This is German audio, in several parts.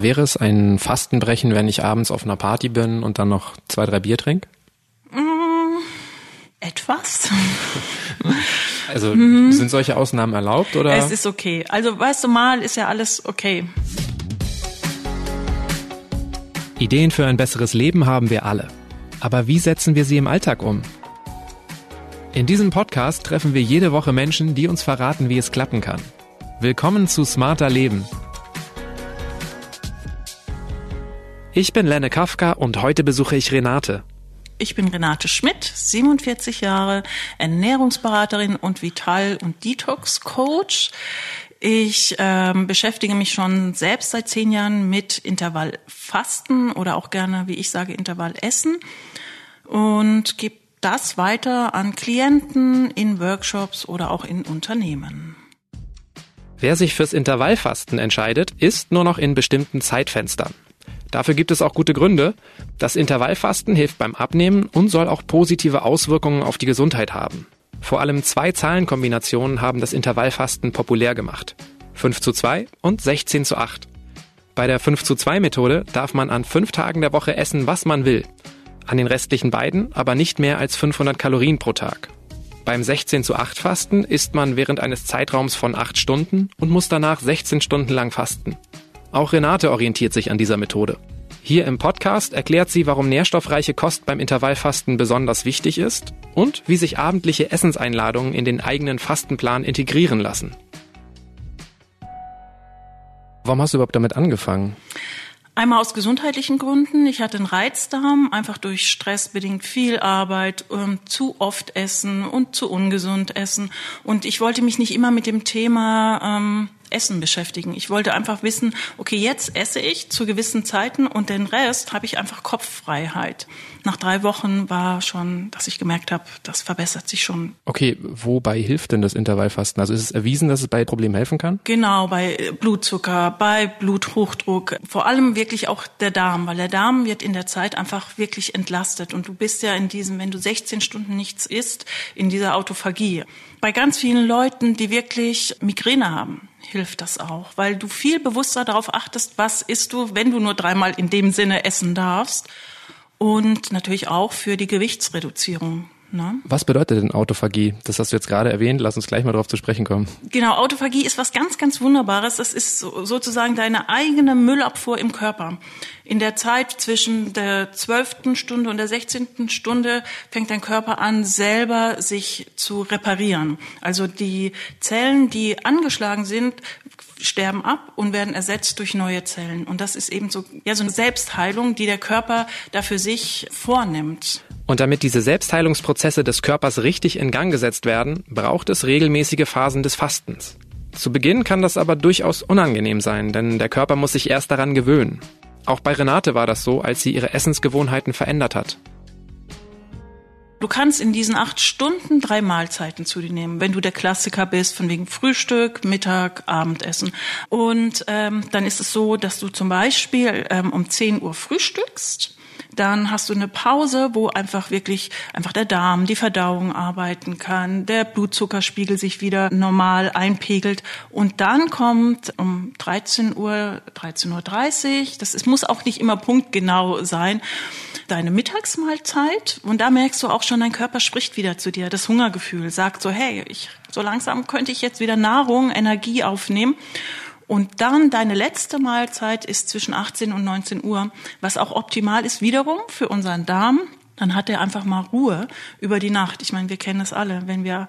Wäre es ein Fastenbrechen, wenn ich abends auf einer Party bin und dann noch zwei, drei Bier trinke? Mm, etwas. Also mhm. sind solche Ausnahmen erlaubt oder? Es ist okay. Also weißt du mal, ist ja alles okay. Ideen für ein besseres Leben haben wir alle. Aber wie setzen wir sie im Alltag um? In diesem Podcast treffen wir jede Woche Menschen, die uns verraten, wie es klappen kann. Willkommen zu Smarter Leben Ich bin Lenne Kafka und heute besuche ich Renate. Ich bin Renate Schmidt, 47 Jahre, Ernährungsberaterin und Vital- und Detox-Coach. Ich ähm, beschäftige mich schon selbst seit zehn Jahren mit Intervallfasten oder auch gerne, wie ich sage, Intervallessen und gebe das weiter an Klienten in Workshops oder auch in Unternehmen. Wer sich fürs Intervallfasten entscheidet, isst nur noch in bestimmten Zeitfenstern. Dafür gibt es auch gute Gründe. Das Intervallfasten hilft beim Abnehmen und soll auch positive Auswirkungen auf die Gesundheit haben. Vor allem zwei Zahlenkombinationen haben das Intervallfasten populär gemacht. 5 zu 2 und 16 zu 8. Bei der 5 zu 2 Methode darf man an fünf Tagen der Woche essen, was man will. An den restlichen beiden aber nicht mehr als 500 Kalorien pro Tag. Beim 16 zu 8 Fasten isst man während eines Zeitraums von 8 Stunden und muss danach 16 Stunden lang fasten. Auch Renate orientiert sich an dieser Methode. Hier im Podcast erklärt sie, warum nährstoffreiche Kost beim Intervallfasten besonders wichtig ist und wie sich abendliche Essenseinladungen in den eigenen Fastenplan integrieren lassen. Warum hast du überhaupt damit angefangen? Einmal aus gesundheitlichen Gründen. Ich hatte einen Reizdarm, einfach durch Stress bedingt viel Arbeit, ähm, zu oft essen und zu ungesund essen. Und ich wollte mich nicht immer mit dem Thema ähm, Essen beschäftigen. Ich wollte einfach wissen, okay, jetzt esse ich zu gewissen Zeiten und den Rest habe ich einfach Kopffreiheit. Nach drei Wochen war schon, dass ich gemerkt habe, das verbessert sich schon. Okay, wobei hilft denn das Intervallfasten? Also ist es erwiesen, dass es bei Problemen helfen kann? Genau, bei Blutzucker, bei Bluthochdruck, vor allem wirklich auch der Darm, weil der Darm wird in der Zeit einfach wirklich entlastet und du bist ja in diesem, wenn du 16 Stunden nichts isst, in dieser Autophagie. Bei ganz vielen Leuten, die wirklich Migräne haben, hilft das auch, weil du viel bewusster darauf achtest, was isst du, wenn du nur dreimal in dem Sinne essen darfst. Und natürlich auch für die Gewichtsreduzierung. Ne? Was bedeutet denn Autophagie? Das hast du jetzt gerade erwähnt. Lass uns gleich mal darauf zu sprechen kommen. Genau, Autophagie ist was ganz, ganz Wunderbares. Das ist sozusagen deine eigene Müllabfuhr im Körper. In der Zeit zwischen der zwölften Stunde und der sechzehnten Stunde fängt dein Körper an, selber sich zu reparieren. Also die Zellen, die angeschlagen sind, sterben ab und werden ersetzt durch neue Zellen. Und das ist eben so, ja, so eine Selbstheilung, die der Körper da für sich vornimmt. Und damit diese Selbstheilungsprozesse des Körpers richtig in Gang gesetzt werden, braucht es regelmäßige Phasen des Fastens. Zu Beginn kann das aber durchaus unangenehm sein, denn der Körper muss sich erst daran gewöhnen. Auch bei Renate war das so, als sie ihre Essensgewohnheiten verändert hat. Du kannst in diesen acht Stunden drei Mahlzeiten zu dir nehmen, wenn du der Klassiker bist, von wegen Frühstück, Mittag, Abendessen. Und ähm, dann ist es so, dass du zum Beispiel ähm, um 10 Uhr frühstückst dann hast du eine Pause, wo einfach wirklich einfach der Darm, die Verdauung arbeiten kann, der Blutzuckerspiegel sich wieder normal einpegelt und dann kommt um 13 Uhr, 13.30 Uhr, das ist, muss auch nicht immer punktgenau sein, deine Mittagsmahlzeit und da merkst du auch schon, dein Körper spricht wieder zu dir. Das Hungergefühl sagt so, hey, ich, so langsam könnte ich jetzt wieder Nahrung, Energie aufnehmen. Und dann deine letzte Mahlzeit ist zwischen 18 und 19 Uhr, was auch optimal ist wiederum für unseren Darm. Dann hat er einfach mal Ruhe über die Nacht. Ich meine, wir kennen es alle, wenn wir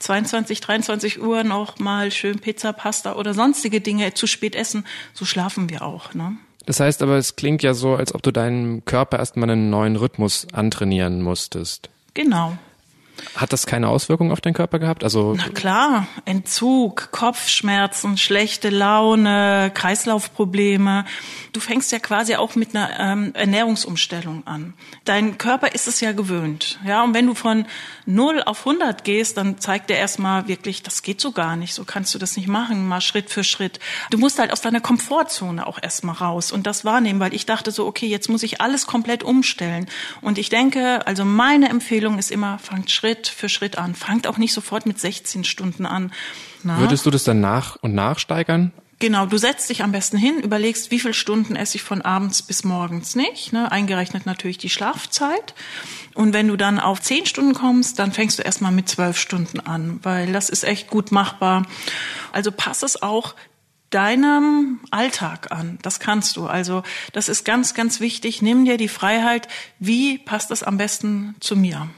22, 23 Uhr noch mal schön Pizza, Pasta oder sonstige Dinge zu spät essen, so schlafen wir auch. Ne? Das heißt aber, es klingt ja so, als ob du deinem Körper erstmal einen neuen Rhythmus antrainieren musstest. Genau. Hat das keine Auswirkungen auf deinen Körper gehabt? Also Na klar, Entzug, Kopfschmerzen, schlechte Laune, Kreislaufprobleme. Du fängst ja quasi auch mit einer ähm, Ernährungsumstellung an. Dein Körper ist es ja gewöhnt, ja. Und wenn du von 0 auf 100 gehst, dann zeigt er erstmal wirklich, das geht so gar nicht, so kannst du das nicht machen, mal Schritt für Schritt. Du musst halt aus deiner Komfortzone auch erstmal raus und das wahrnehmen, weil ich dachte so, okay, jetzt muss ich alles komplett umstellen. Und ich denke, also meine Empfehlung ist immer, fangt Schritt Schritt für Schritt an. Fangt auch nicht sofort mit 16 Stunden an. Na? Würdest du das dann nach und nach steigern? Genau, du setzt dich am besten hin, überlegst, wie viele Stunden esse ich von abends bis morgens nicht, ne? eingerechnet natürlich die Schlafzeit. Und wenn du dann auf zehn Stunden kommst, dann fängst du erstmal mit zwölf Stunden an, weil das ist echt gut machbar. Also pass es auch deinem Alltag an. Das kannst du. Also das ist ganz, ganz wichtig. Nimm dir die Freiheit. Wie passt das am besten zu mir?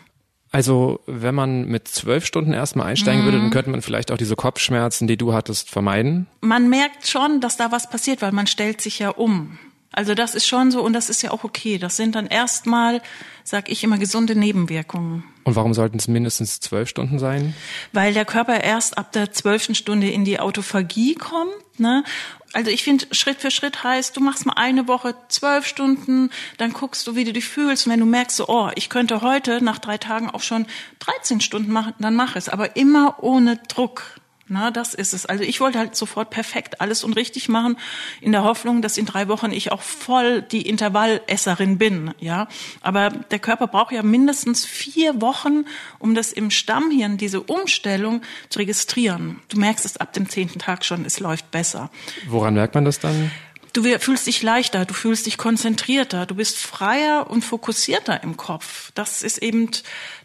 Also, wenn man mit zwölf Stunden erstmal einsteigen mhm. würde, dann mhm. könnte man vielleicht auch diese Kopfschmerzen, die du hattest, vermeiden. Man merkt schon, dass da was passiert, weil man stellt sich ja um. Also das ist schon so und das ist ja auch okay. Das sind dann erstmal, sag ich immer, gesunde Nebenwirkungen. Und warum sollten es mindestens zwölf Stunden sein? Weil der Körper erst ab der zwölften Stunde in die Autophagie kommt. Ne? Also ich finde, Schritt für Schritt heißt, du machst mal eine Woche zwölf Stunden, dann guckst du, wie du dich fühlst. Und wenn du merkst, so, oh, ich könnte heute nach drei Tagen auch schon 13 Stunden machen, dann mach es. Aber immer ohne Druck. Na, das ist es. Also ich wollte halt sofort perfekt alles und richtig machen, in der Hoffnung, dass in drei Wochen ich auch voll die Intervallesserin bin. Ja, aber der Körper braucht ja mindestens vier Wochen, um das im Stammhirn diese Umstellung zu registrieren. Du merkst es ab dem zehnten Tag schon, es läuft besser. Woran merkt man das dann? Du fühlst dich leichter, du fühlst dich konzentrierter, du bist freier und fokussierter im Kopf. Das ist eben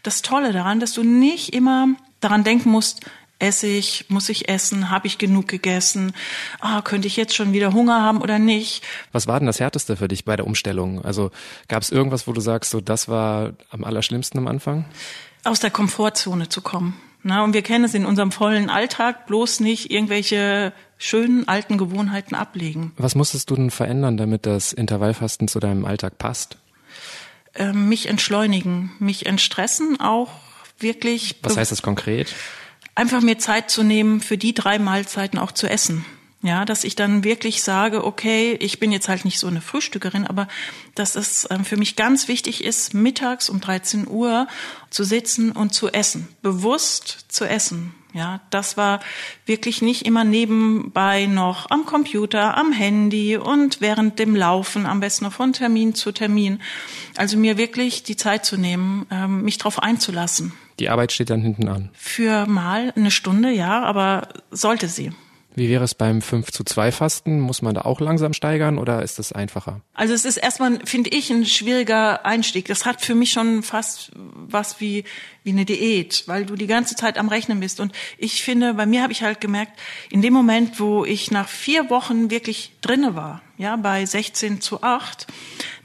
das Tolle daran, dass du nicht immer daran denken musst, esse ich, muss ich essen, habe ich genug gegessen, ah, könnte ich jetzt schon wieder Hunger haben oder nicht. Was war denn das Härteste für dich bei der Umstellung? Also gab es irgendwas, wo du sagst, so das war am allerschlimmsten am Anfang? Aus der Komfortzone zu kommen. Na, und wir kennen es in unserem vollen Alltag, bloß nicht irgendwelche schönen alten Gewohnheiten ablegen. Was musstest du denn verändern, damit das Intervallfasten zu deinem Alltag passt? Ähm, mich entschleunigen, mich entstressen, auch wirklich. Was heißt das konkret? Einfach mir Zeit zu nehmen, für die drei Mahlzeiten auch zu essen. Ja, dass ich dann wirklich sage, okay, ich bin jetzt halt nicht so eine Frühstückerin, aber dass es ähm, für mich ganz wichtig ist, mittags um 13 Uhr zu sitzen und zu essen, bewusst zu essen. Ja, das war wirklich nicht immer nebenbei noch am Computer, am Handy und während dem Laufen, am besten noch von Termin zu Termin. Also mir wirklich die Zeit zu nehmen, ähm, mich darauf einzulassen. Die Arbeit steht dann hinten an. Für mal eine Stunde, ja, aber sollte sie. Wie wäre es beim 5 zu 2 Fasten? Muss man da auch langsam steigern oder ist das einfacher? Also es ist erstmal, finde ich, ein schwieriger Einstieg. Das hat für mich schon fast was wie, wie eine Diät, weil du die ganze Zeit am Rechnen bist. Und ich finde, bei mir habe ich halt gemerkt, in dem Moment, wo ich nach vier Wochen wirklich drinne war, ja, bei 16 zu 8,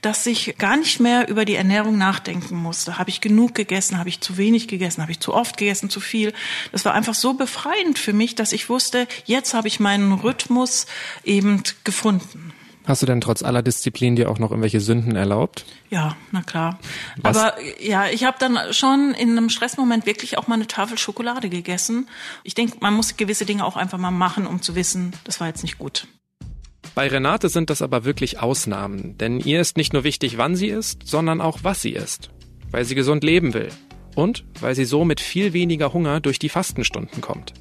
dass ich gar nicht mehr über die Ernährung nachdenken musste. Habe ich genug gegessen? Habe ich zu wenig gegessen? Habe ich zu oft gegessen? Zu viel? Das war einfach so befreiend für mich, dass ich wusste, jetzt habe ich meinen Rhythmus eben gefunden. Hast du denn trotz aller Disziplin dir auch noch irgendwelche Sünden erlaubt? Ja, na klar. Was? Aber ja, ich habe dann schon in einem Stressmoment wirklich auch mal eine Tafel Schokolade gegessen. Ich denke, man muss gewisse Dinge auch einfach mal machen, um zu wissen, das war jetzt nicht gut. Bei Renate sind das aber wirklich Ausnahmen, denn ihr ist nicht nur wichtig, wann sie isst, sondern auch, was sie isst. Weil sie gesund leben will. Und weil sie so mit viel weniger Hunger durch die Fastenstunden kommt.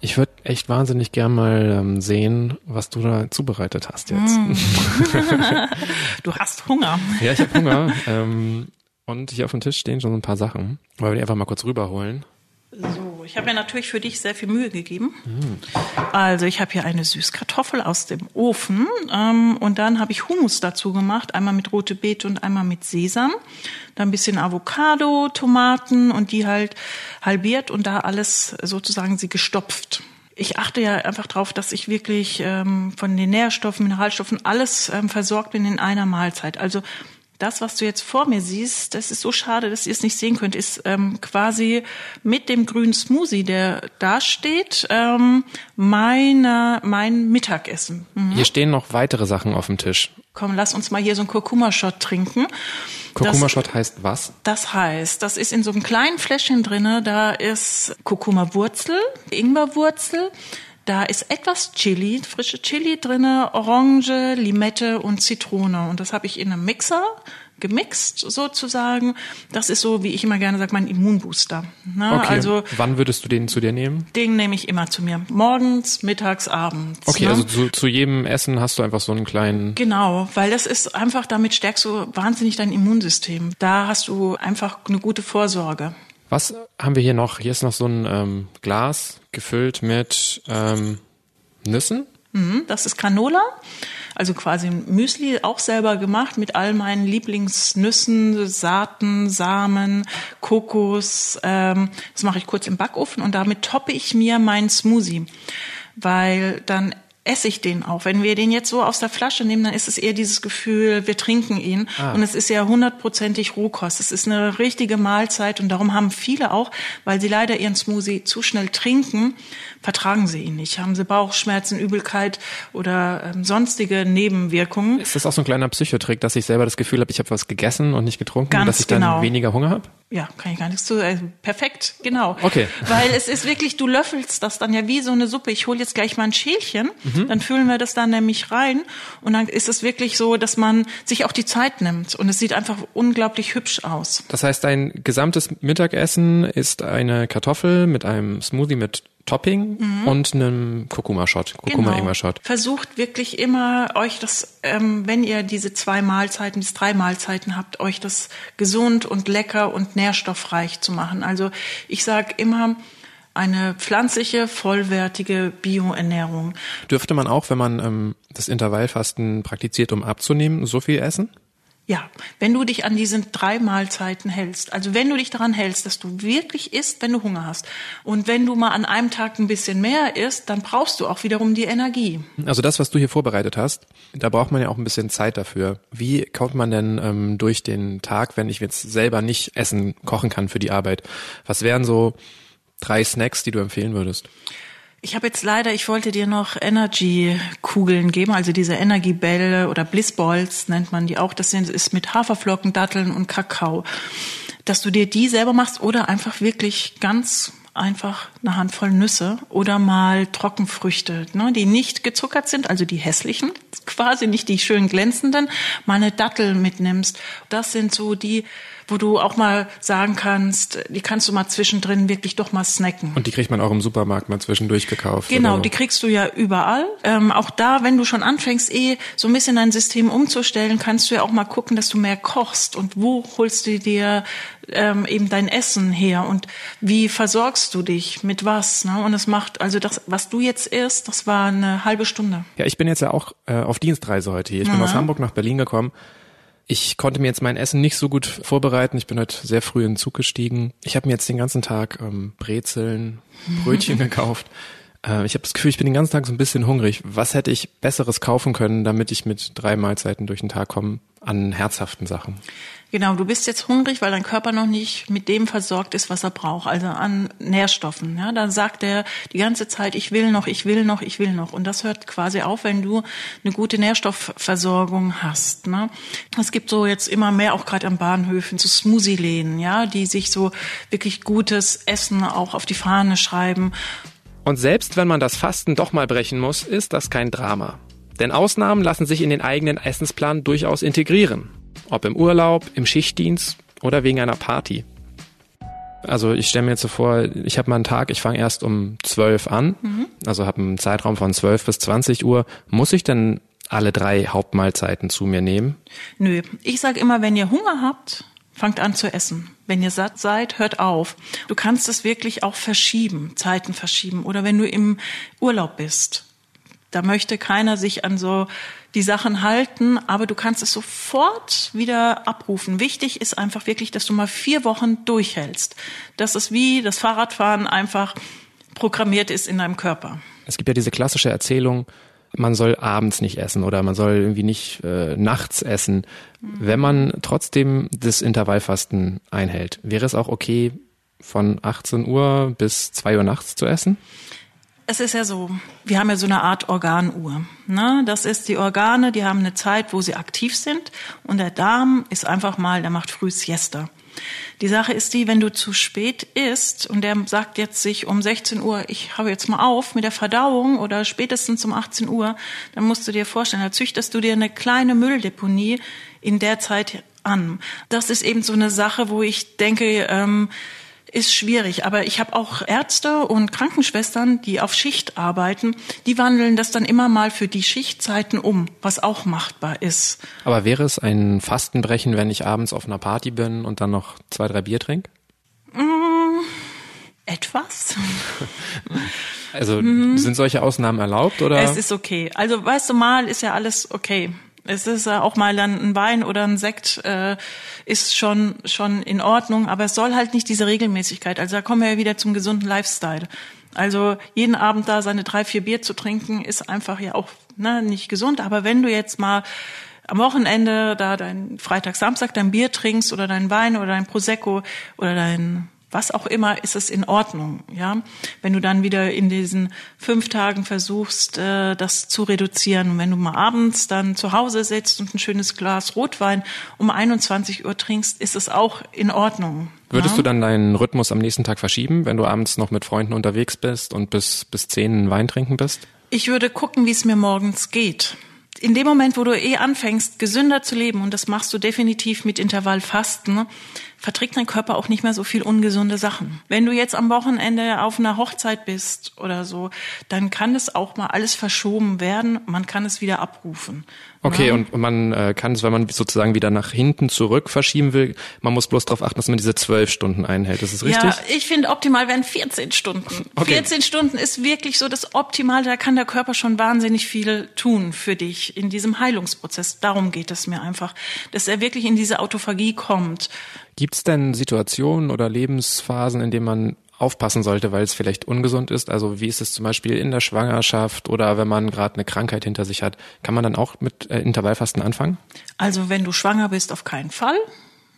Ich würde echt wahnsinnig gern mal ähm, sehen, was du da zubereitet hast jetzt. Mm. du hast Hunger. Ja, ich habe Hunger. Ähm, und hier auf dem Tisch stehen schon so ein paar Sachen. Wollen wir die einfach mal kurz rüberholen? So, ich habe mir natürlich für dich sehr viel Mühe gegeben. Also ich habe hier eine Süßkartoffel aus dem Ofen ähm, und dann habe ich Hummus dazu gemacht, einmal mit rote Beete und einmal mit Sesam. Dann ein bisschen Avocado, Tomaten und die halt halbiert und da alles sozusagen sie gestopft. Ich achte ja einfach darauf, dass ich wirklich ähm, von den Nährstoffen, Mineralstoffen alles ähm, versorgt bin in einer Mahlzeit. Also das, was du jetzt vor mir siehst, das ist so schade, dass ihr es nicht sehen könnt, ist ähm, quasi mit dem grünen Smoothie, der da steht, ähm, meine, mein Mittagessen. Mhm. Hier stehen noch weitere Sachen auf dem Tisch. Komm, lass uns mal hier so einen Kurkuma-Shot trinken. Kurkuma-Shot heißt was? Das heißt, das ist in so einem kleinen Fläschchen drinne. Da ist Kurkuma-Wurzel, Ingwerwurzel, da ist etwas Chili, frische Chili drinne, Orange, Limette und Zitrone. Und das habe ich in einem Mixer gemixt sozusagen. Das ist so, wie ich immer gerne sage, mein Immunbooster. Ne? Okay. Also wann würdest du den zu dir nehmen? Den nehme ich immer zu mir. Morgens, mittags, abends. Okay, ne? also zu, zu jedem Essen hast du einfach so einen kleinen. Genau, weil das ist einfach, damit stärkst du wahnsinnig dein Immunsystem. Da hast du einfach eine gute Vorsorge. Was haben wir hier noch? Hier ist noch so ein ähm, Glas gefüllt mit ähm, Nüssen? Mhm, das ist Canola. Also quasi ein Müsli, auch selber gemacht mit all meinen Lieblingsnüssen, Saaten, Samen, Kokos. Ähm, das mache ich kurz im Backofen und damit toppe ich mir meinen Smoothie. Weil dann esse ich den auch. Wenn wir den jetzt so aus der Flasche nehmen, dann ist es eher dieses Gefühl, wir trinken ihn. Ah. Und es ist ja hundertprozentig Rohkost. Es ist eine richtige Mahlzeit und darum haben viele auch, weil sie leider ihren Smoothie zu schnell trinken, vertragen sie ihn nicht. Haben sie Bauchschmerzen, Übelkeit oder ähm, sonstige Nebenwirkungen. Ist das auch so ein kleiner Psychotrick, dass ich selber das Gefühl habe, ich habe was gegessen und nicht getrunken, Ganz dass ich dann genau. weniger Hunger habe? Ja, kann ich gar nichts zu. Äh, perfekt, genau. Okay. Weil es ist wirklich, du löffelst das dann ja wie so eine Suppe. Ich hole jetzt gleich mal ein Schälchen, mhm. Dann füllen wir das dann nämlich rein und dann ist es wirklich so, dass man sich auch die Zeit nimmt und es sieht einfach unglaublich hübsch aus. Das heißt, dein gesamtes Mittagessen ist eine Kartoffel mit einem Smoothie mit Topping mhm. und einem Kurkuma-Shot, Kurkuma-Ingwer-Shot. Genau. Versucht wirklich immer euch das, ähm, wenn ihr diese zwei Mahlzeiten, diese drei Mahlzeiten habt, euch das gesund und lecker und nährstoffreich zu machen. Also ich sage immer, eine pflanzliche, vollwertige Bioernährung. Dürfte man auch, wenn man ähm, das Intervallfasten praktiziert, um abzunehmen, so viel essen? Ja, wenn du dich an diesen drei Mahlzeiten hältst, also wenn du dich daran hältst, dass du wirklich isst, wenn du Hunger hast und wenn du mal an einem Tag ein bisschen mehr isst, dann brauchst du auch wiederum die Energie. Also das, was du hier vorbereitet hast, da braucht man ja auch ein bisschen Zeit dafür. Wie kommt man denn ähm, durch den Tag, wenn ich jetzt selber nicht essen, kochen kann für die Arbeit? Was wären so drei Snacks, die du empfehlen würdest? Ich habe jetzt leider, ich wollte dir noch Energy-Kugeln geben, also diese Energiebälle oder Blissballs nennt man die auch. Das sind, ist mit Haferflocken, Datteln und Kakao. Dass du dir die selber machst oder einfach wirklich ganz einfach eine Handvoll Nüsse oder mal Trockenfrüchte, ne, die nicht gezuckert sind, also die hässlichen, quasi nicht die schön glänzenden, mal eine Dattel mitnimmst. Das sind so die wo du auch mal sagen kannst, die kannst du mal zwischendrin wirklich doch mal snacken. Und die kriegt man auch im Supermarkt mal zwischendurch gekauft. Genau, die kriegst du ja überall. Ähm, auch da, wenn du schon anfängst, eh so ein bisschen dein System umzustellen, kannst du ja auch mal gucken, dass du mehr kochst und wo holst du dir ähm, eben dein Essen her und wie versorgst du dich mit was. Ne? Und es macht, also das, was du jetzt isst, das war eine halbe Stunde. Ja, ich bin jetzt ja auch äh, auf Dienstreise heute hier. Ich bin mhm. aus Hamburg nach Berlin gekommen ich konnte mir jetzt mein Essen nicht so gut vorbereiten. Ich bin heute sehr früh in den Zug gestiegen. Ich habe mir jetzt den ganzen Tag ähm, Brezeln, Brötchen gekauft. Äh, ich habe das Gefühl, ich bin den ganzen Tag so ein bisschen hungrig. Was hätte ich Besseres kaufen können, damit ich mit drei Mahlzeiten durch den Tag komme an herzhaften Sachen? Genau, du bist jetzt hungrig, weil dein Körper noch nicht mit dem versorgt ist, was er braucht, also an Nährstoffen. Ja, dann sagt er die ganze Zeit, ich will noch, ich will noch, ich will noch. Und das hört quasi auf, wenn du eine gute Nährstoffversorgung hast. Ne? Es gibt so jetzt immer mehr, auch gerade an Bahnhöfen, so Smoothie-Läden, ja, die sich so wirklich gutes Essen auch auf die Fahne schreiben. Und selbst wenn man das Fasten doch mal brechen muss, ist das kein Drama. Denn Ausnahmen lassen sich in den eigenen Essensplan durchaus integrieren. Ob im Urlaub, im Schichtdienst oder wegen einer Party. Also ich stelle mir jetzt so vor, ich habe mal einen Tag, ich fange erst um 12 an, mhm. also habe einen Zeitraum von 12 bis 20 Uhr. Muss ich denn alle drei Hauptmahlzeiten zu mir nehmen? Nö, ich sage immer, wenn ihr Hunger habt, fangt an zu essen. Wenn ihr satt seid, hört auf. Du kannst es wirklich auch verschieben, Zeiten verschieben. Oder wenn du im Urlaub bist, da möchte keiner sich an so die Sachen halten, aber du kannst es sofort wieder abrufen. Wichtig ist einfach wirklich, dass du mal vier Wochen durchhältst. Dass es wie das Fahrradfahren einfach programmiert ist in deinem Körper. Es gibt ja diese klassische Erzählung, man soll abends nicht essen oder man soll irgendwie nicht äh, nachts essen. Wenn man trotzdem das Intervallfasten einhält, wäre es auch okay, von 18 Uhr bis 2 Uhr nachts zu essen? Es ist ja so, wir haben ja so eine Art Organuhr. Ne? Das ist die Organe, die haben eine Zeit, wo sie aktiv sind und der Darm ist einfach mal, der macht früh Siesta. Die Sache ist die, wenn du zu spät isst und der sagt jetzt sich um 16 Uhr, ich habe jetzt mal auf mit der Verdauung oder spätestens um 18 Uhr, dann musst du dir vorstellen, da züchtest du dir eine kleine Mülldeponie in der Zeit an. Das ist eben so eine Sache, wo ich denke, ähm, ist schwierig. Aber ich habe auch Ärzte und Krankenschwestern, die auf Schicht arbeiten, die wandeln das dann immer mal für die Schichtzeiten um, was auch machbar ist. Aber wäre es ein Fastenbrechen, wenn ich abends auf einer Party bin und dann noch zwei, drei Bier trinke? Mmh, etwa was. Also mhm. sind solche Ausnahmen erlaubt oder? Es ist okay. Also weißt du mal, ist ja alles okay. Es ist ja auch mal dann ein Wein oder ein Sekt äh, ist schon schon in Ordnung, aber es soll halt nicht diese Regelmäßigkeit. Also da kommen wir ja wieder zum gesunden Lifestyle. Also jeden Abend da seine drei vier Bier zu trinken ist einfach ja auch ne, nicht gesund. Aber wenn du jetzt mal am Wochenende da dein Freitag Samstag dein Bier trinkst oder dein Wein oder dein Prosecco oder dein was auch immer, ist es in Ordnung. Ja, wenn du dann wieder in diesen fünf Tagen versuchst, äh, das zu reduzieren und wenn du mal abends dann zu Hause sitzt und ein schönes Glas Rotwein um 21 Uhr trinkst, ist es auch in Ordnung. Würdest ja? du dann deinen Rhythmus am nächsten Tag verschieben, wenn du abends noch mit Freunden unterwegs bist und bis bis zehn Wein trinken bist? Ich würde gucken, wie es mir morgens geht in dem Moment, wo du eh anfängst, gesünder zu leben, und das machst du definitiv mit Intervallfasten, verträgt dein Körper auch nicht mehr so viel ungesunde Sachen. Wenn du jetzt am Wochenende auf einer Hochzeit bist oder so, dann kann es auch mal alles verschoben werden. Man kann es wieder abrufen. Okay, ja. und man äh, kann es, wenn man sozusagen wieder nach hinten zurück verschieben will, man muss bloß darauf achten, dass man diese zwölf Stunden einhält. Ist das richtig? Ja, ich finde optimal wären 14 Stunden. Okay. 14 Stunden ist wirklich so das Optimale. Da kann der Körper schon wahnsinnig viel tun für dich in diesem Heilungsprozess. Darum geht es mir einfach, dass er wirklich in diese Autophagie kommt. Gibt es denn Situationen oder Lebensphasen, in denen man aufpassen sollte, weil es vielleicht ungesund ist? Also wie ist es zum Beispiel in der Schwangerschaft oder wenn man gerade eine Krankheit hinter sich hat? Kann man dann auch mit äh, Intervallfasten anfangen? Also wenn du schwanger bist, auf keinen Fall.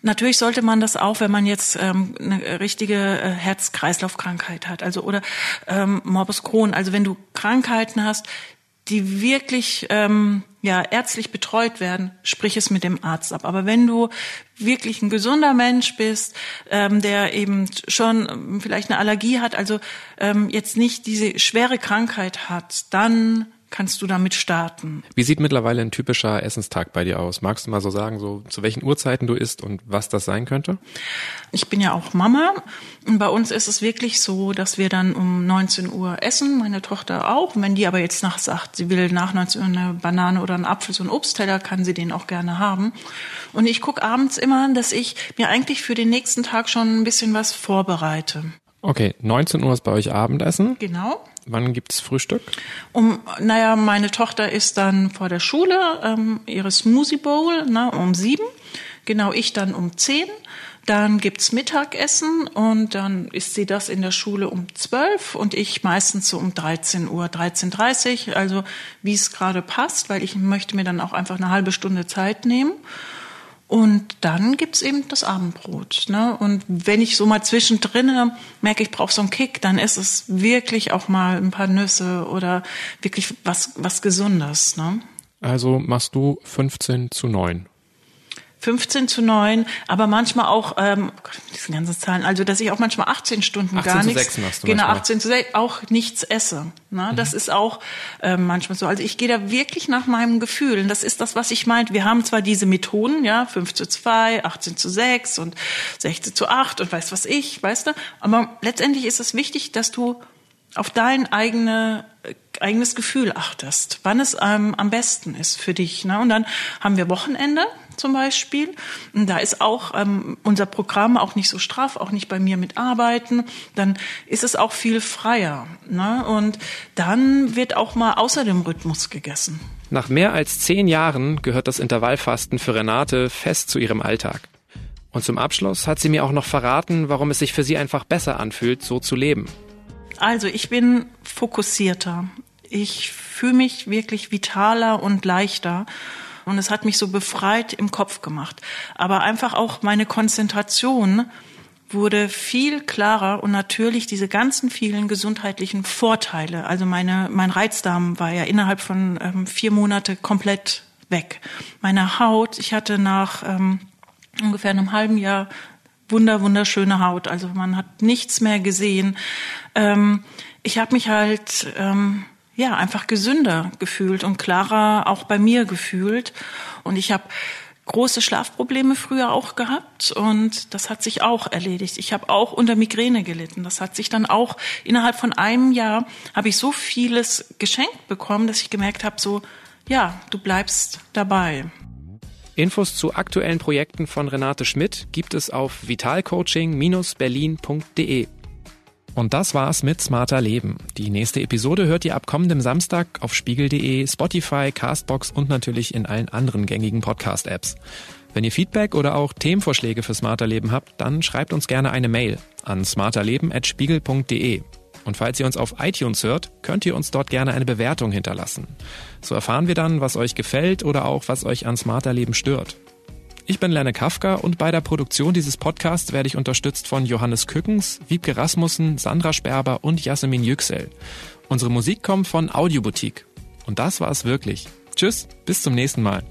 Natürlich sollte man das auch, wenn man jetzt ähm, eine richtige äh, Herz-Kreislauf-Krankheit hat, also oder ähm, Morbus Crohn. Also wenn du Krankheiten hast, die wirklich ähm, ja ärztlich betreut werden, sprich es mit dem Arzt ab. Aber wenn du wirklich ein gesunder Mensch bist, ähm, der eben schon ähm, vielleicht eine Allergie hat, also ähm, jetzt nicht diese schwere Krankheit hat, dann kannst du damit starten. Wie sieht mittlerweile ein typischer Essenstag bei dir aus? Magst du mal so sagen, so zu welchen Uhrzeiten du isst und was das sein könnte? Ich bin ja auch Mama und bei uns ist es wirklich so, dass wir dann um 19 Uhr essen, meine Tochter auch. Und wenn die aber jetzt nach sagt, sie will nach 19 Uhr eine Banane oder einen Apfel, so einen Obstteller, kann sie den auch gerne haben. Und ich gucke abends immer, dass ich mir eigentlich für den nächsten Tag schon ein bisschen was vorbereite. Okay, 19 Uhr ist bei euch Abendessen. Genau. Wann gibt's Frühstück? Um, naja, meine Tochter ist dann vor der Schule, ähm, ihre Smoothie Bowl, na, um sieben. Genau, ich dann um zehn. Dann gibt's Mittagessen und dann isst sie das in der Schule um zwölf und ich meistens so um 13 Uhr, 13.30 also wie es gerade passt, weil ich möchte mir dann auch einfach eine halbe Stunde Zeit nehmen. Und dann gibt's eben das Abendbrot. Ne? Und wenn ich so mal zwischendrin merke, ich brauche so einen Kick, dann ist es wirklich auch mal ein paar Nüsse oder wirklich was, was Gesundes. Ne? Also machst du 15 zu 9. 15 zu 9, aber manchmal auch, ähm, oh diese ganzen Zahlen, also dass ich auch manchmal 18 Stunden 18 gar nichts, 6 machst du genau, manchmal. 18 zu 6, auch nichts esse. Ne? Mhm. Das ist auch ähm, manchmal so. Also ich gehe da wirklich nach meinem Gefühl. Und das ist das, was ich meinte. Wir haben zwar diese Methoden, ja, 5 zu 2, 18 zu 6 und 16 zu 8 und weiß was ich, weißt du, aber letztendlich ist es wichtig, dass du auf dein eigene, äh, eigenes Gefühl achtest, wann es ähm, am besten ist für dich. Ne? Und dann haben wir Wochenende zum Beispiel. Und da ist auch ähm, unser Programm auch nicht so straff, auch nicht bei mir mit Arbeiten. Dann ist es auch viel freier. Ne? Und dann wird auch mal außer dem Rhythmus gegessen. Nach mehr als zehn Jahren gehört das Intervallfasten für Renate fest zu ihrem Alltag. Und zum Abschluss hat sie mir auch noch verraten, warum es sich für sie einfach besser anfühlt, so zu leben. Also ich bin fokussierter. Ich fühle mich wirklich vitaler und leichter. Und es hat mich so befreit im Kopf gemacht. Aber einfach auch meine Konzentration wurde viel klarer und natürlich diese ganzen vielen gesundheitlichen Vorteile. Also meine, mein Reizdarm war ja innerhalb von ähm, vier Monate komplett weg. Meine Haut, ich hatte nach ähm, ungefähr einem halben Jahr wunder wunderschöne Haut. Also man hat nichts mehr gesehen. Ähm, ich habe mich halt ähm, ja einfach gesünder gefühlt und klarer auch bei mir gefühlt. Und ich habe große Schlafprobleme früher auch gehabt und das hat sich auch erledigt. Ich habe auch unter Migräne gelitten. Das hat sich dann auch innerhalb von einem Jahr habe ich so vieles geschenkt bekommen, dass ich gemerkt habe, so ja, du bleibst dabei. Infos zu aktuellen Projekten von Renate Schmidt gibt es auf vitalcoaching-berlin.de. Und das war's mit Smarter Leben. Die nächste Episode hört ihr ab kommendem Samstag auf spiegel.de, Spotify, Castbox und natürlich in allen anderen gängigen Podcast-Apps. Wenn ihr Feedback oder auch Themenvorschläge für Smarter Leben habt, dann schreibt uns gerne eine Mail an smarterleben.spiegel.de. Und falls ihr uns auf iTunes hört, könnt ihr uns dort gerne eine Bewertung hinterlassen. So erfahren wir dann, was euch gefällt oder auch was euch an Smarter Leben stört. Ich bin Lerne Kafka und bei der Produktion dieses Podcasts werde ich unterstützt von Johannes Kückens, Wiebke Rasmussen, Sandra Sperber und Jasmin Yüksel. Unsere Musik kommt von Audioboutique. Und das war es wirklich. Tschüss, bis zum nächsten Mal.